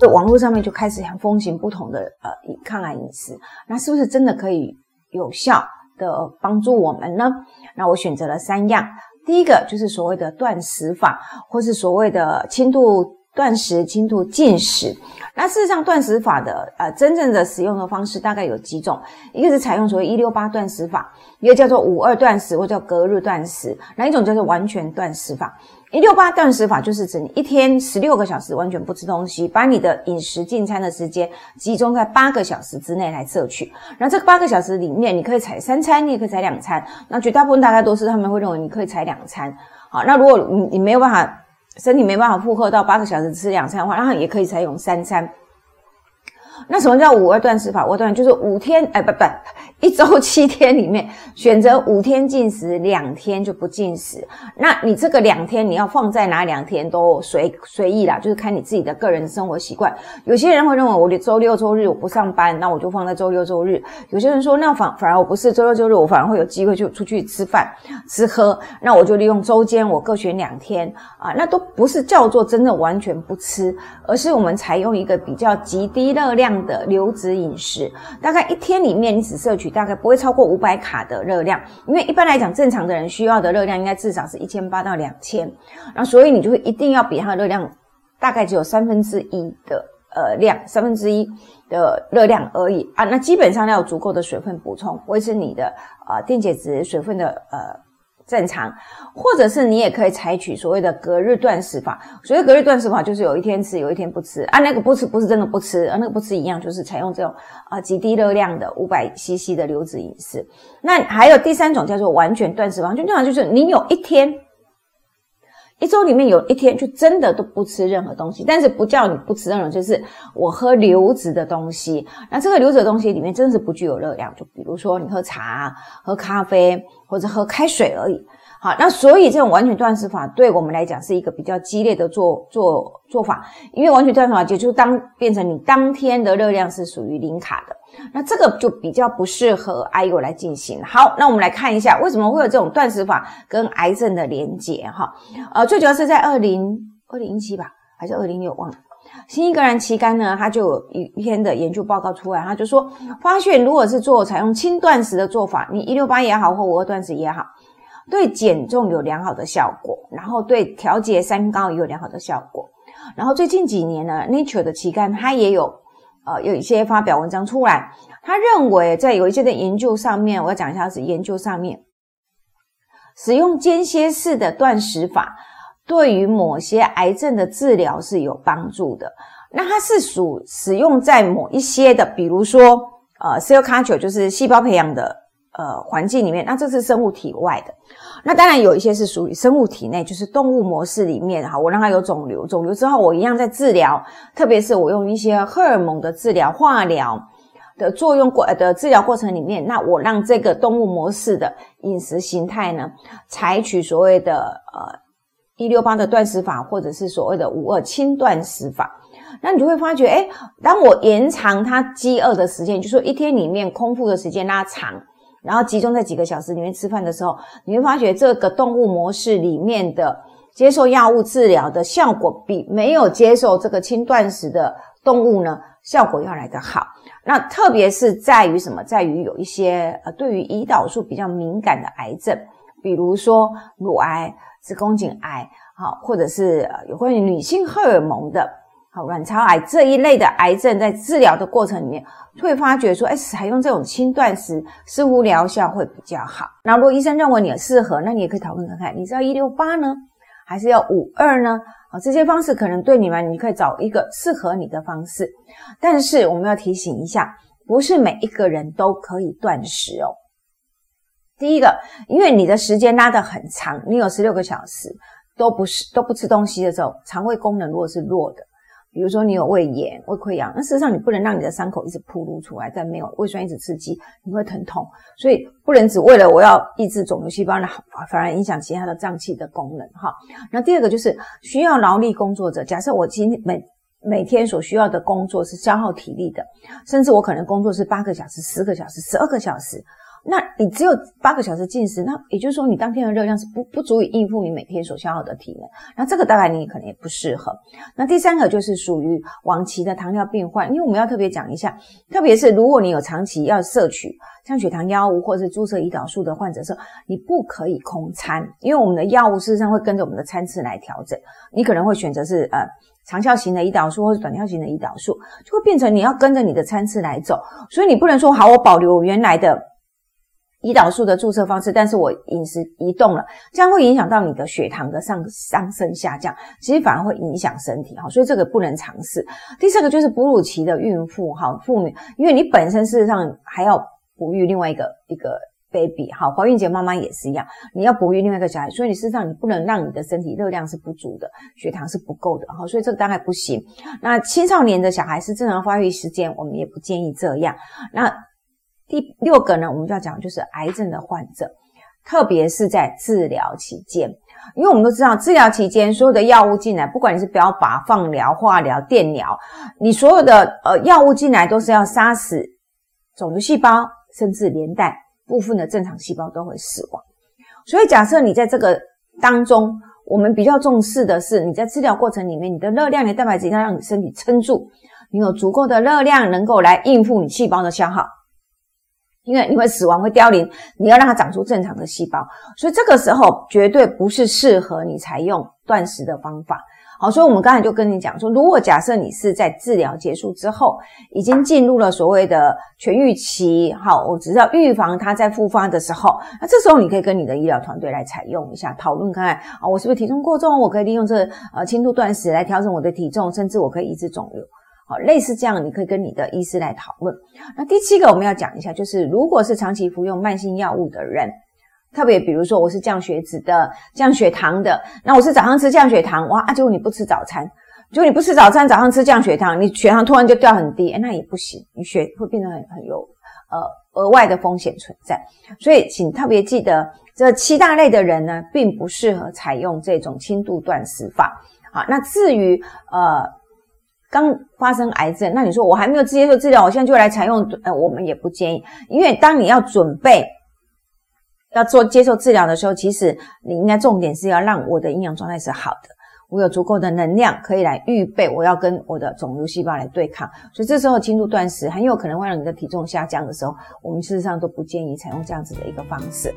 在网络上面就开始很风行不同的呃抗癌饮食，那是不是真的可以有效的帮助我们呢？那我选择了三样，第一个就是所谓的断食法，或是所谓的轻度。断食、轻度禁食，那事实上断食法的呃真正的使用的方式大概有几种，一个是采用所谓一六八断食法，一个叫做五二断食或叫隔日断食，那一种叫做完全断食法？一六八断食法就是指你一天十六个小时完全不吃东西，把你的饮食进餐的时间集中在八个小时之内来摄取，然后这八个小时里面你可以采三餐，你也可以采两餐，那绝大部分大概都是他们会认为你可以采两餐，好，那如果你你没有办法。身体没办法负荷到八个小时吃两餐的话，然后也可以采用三餐。那什么叫五二断食法？我断就是五天，哎，不不，一周 七天里面选择五天进食，两天就不进食。那你这个两天你要放在哪两天都随随意啦，就是看你自己的个人生活习惯。有些人会认为我的周六周日我不上班，那我就放在周六周日。有些人说那反反而我不是周六周日，我反而会有机会就出去吃饭吃喝，那我就利用周间我各选两天啊，那都不是叫做真的完全不吃，而是我们采用一个比较极低热量。的流质饮食，大概一天里面你只摄取大概不会超过五百卡的热量，因为一般来讲正常的人需要的热量应该至少是一千八到两千，那所以你就会一定要比它的热量大概只有三分之一的呃量，三分之一的热量而已啊，那基本上要有足够的水分补充，维持你的呃电解质水分的呃。正常，或者是你也可以采取所谓的隔日断食法。所谓隔日断食法，就是有一天吃，有一天不吃啊。那个不吃不是真的不吃，啊，那个不吃一样，就是采用这种啊极低热量的五百 CC 的流质饮食。那还有第三种叫做完全断食法，就这样，就是你有一天，一周里面有一天就真的都不吃任何东西，但是不叫你不吃任何，就是我喝流质的东西。那这个流质的东西里面真的是不具有热量，就比如说你喝茶、喝咖啡。或者喝开水而已。好，那所以这种完全断食法对我们来讲是一个比较激烈的做做做法，因为完全断食法就就当变成你当天的热量是属于零卡的，那这个就比较不适合 I U 来进行。好，那我们来看一下为什么会有这种断食法跟癌症的连结哈。呃，最主要是在二零二零一七吧，还是二零六忘了。新英格兰期刊呢，它就有一篇的研究报告出来，它就说，发现如果是做采用轻断食的做法，你一六八也好，或五二断食也好，对减重有良好的效果，然后对调节三高也有良好的效果。然后最近几年呢，Nature 的期刊它也有呃有一些发表文章出来，他认为在有一些的研究上面，我要讲一下是研究上面，使用间歇式的断食法。对于某些癌症的治疗是有帮助的。那它是属使用在某一些的，比如说呃，cell culture 就是细胞培养的呃环境里面。那这是生物体外的。那当然有一些是属于生物体内，就是动物模式里面哈。我让它有肿瘤，肿瘤之后我一样在治疗，特别是我用一些荷尔蒙的治疗、化疗的作用过的治疗过程里面，那我让这个动物模式的饮食形态呢，采取所谓的呃。一六八的断食法，或者是所谓的五二轻断食法，那你就会发觉，哎，当我延长它饥饿的时间，就说一天里面空腹的时间拉长，然后集中在几个小时里面吃饭的时候，你会发觉这个动物模式里面的接受药物治疗的效果，比没有接受这个轻断食的动物呢，效果要来得好。那特别是在于什么？在于有一些呃，对于胰岛素比较敏感的癌症，比如说乳癌。子宫颈癌，好，或者是有关于女性荷尔蒙的，好，卵巢癌这一类的癌症，在治疗的过程里面，会发觉说，哎，采用这种轻断食似乎疗效会比较好。那如果医生认为你适合，那你也可以讨论看看，你是要一六八呢，还是要五二呢？啊，这些方式可能对你们，你可以找一个适合你的方式。但是我们要提醒一下，不是每一个人都可以断食哦。第一个，因为你的时间拉得很长，你有十六个小时都不是都不吃东西的时候，肠胃功能如果是弱的，比如说你有胃炎、胃溃疡，那事实上你不能让你的伤口一直铺露出来，但没有胃酸一直刺激，你会疼痛，所以不能只为了我要抑制肿瘤细胞，那反而影响其他的脏器的功能哈。那第二个就是需要劳力工作者，假设我今天每每天所需要的工作是消耗体力的，甚至我可能工作是八个小时、十个小时、十二个小时。那你只有八个小时进食，那也就是说你当天的热量是不不足以应付你每天所消耗的体能。那这个大概你可能也不适合。那第三个就是属于晚期的糖尿病患，因为我们要特别讲一下，特别是如果你有长期要摄取降血糖药物或者是注射胰岛素的患者时候，你不可以空餐，因为我们的药物事实上会跟着我们的餐次来调整。你可能会选择是呃长效型的胰岛素或者短效型的胰岛素，就会变成你要跟着你的餐次来走，所以你不能说好我保留原来的。胰岛素的注射方式，但是我饮食移动了，这样会影响到你的血糖的上上升下降，其实反而会影响身体哈，所以这个不能尝试。第四个就是哺乳期的孕妇哈，妇女，因为你本身事实上还要哺育另外一个一个 baby 哈，怀孕前妈妈也是一样，你要哺育另外一个小孩，所以你事实上你不能让你的身体热量是不足的，血糖是不够的哈，所以这个大概不行。那青少年的小孩是正常发育时间，我们也不建议这样。那第六个呢，我们就要讲就是癌症的患者，特别是在治疗期间，因为我们都知道治疗期间所有的药物进来，不管你是标靶、放疗、化疗、电疗，你所有的呃药物进来都是要杀死肿瘤细胞，甚至连带部分的正常细胞都会死亡。所以假设你在这个当中，我们比较重视的是你在治疗过程里面，你的热量、你的蛋白质要让你身体撑住，你有足够的热量能够来应付你细胞的消耗。因为你会死亡，会凋零，你要让它长出正常的细胞，所以这个时候绝对不是适合你采用断食的方法。好，所以我们刚才就跟你讲说，如果假设你是在治疗结束之后，已经进入了所谓的痊愈期，好，我只要预防它在复发的时候，那这时候你可以跟你的医疗团队来采用一下，讨论看看啊，我是不是体重过重，我可以利用这呃轻度断食来调整我的体重，甚至我可以抑制肿瘤。好，类似这样，你可以跟你的医师来讨论。那第七个我们要讲一下，就是如果是长期服用慢性药物的人，特别比如说我是降血脂的、降血糖的，那我是早上吃降血糖，哇啊，结果你不吃早餐，结果你不吃早餐，早上吃降血糖，你血糖突然就掉很低，那也不行，你血会变得很很有呃额外的风险存在。所以请特别记得，这七大类的人呢，并不适合采用这种轻度断食法。好，那至于呃。刚发生癌症，那你说我还没有接受治疗，我现在就来采用，呃，我们也不建议，因为当你要准备要做接受治疗的时候，其实你应该重点是要让我的营养状态是好的，我有足够的能量可以来预备我要跟我的肿瘤细胞来对抗，所以这时候轻度断食很有可能会让你的体重下降的时候，我们事实上都不建议采用这样子的一个方式。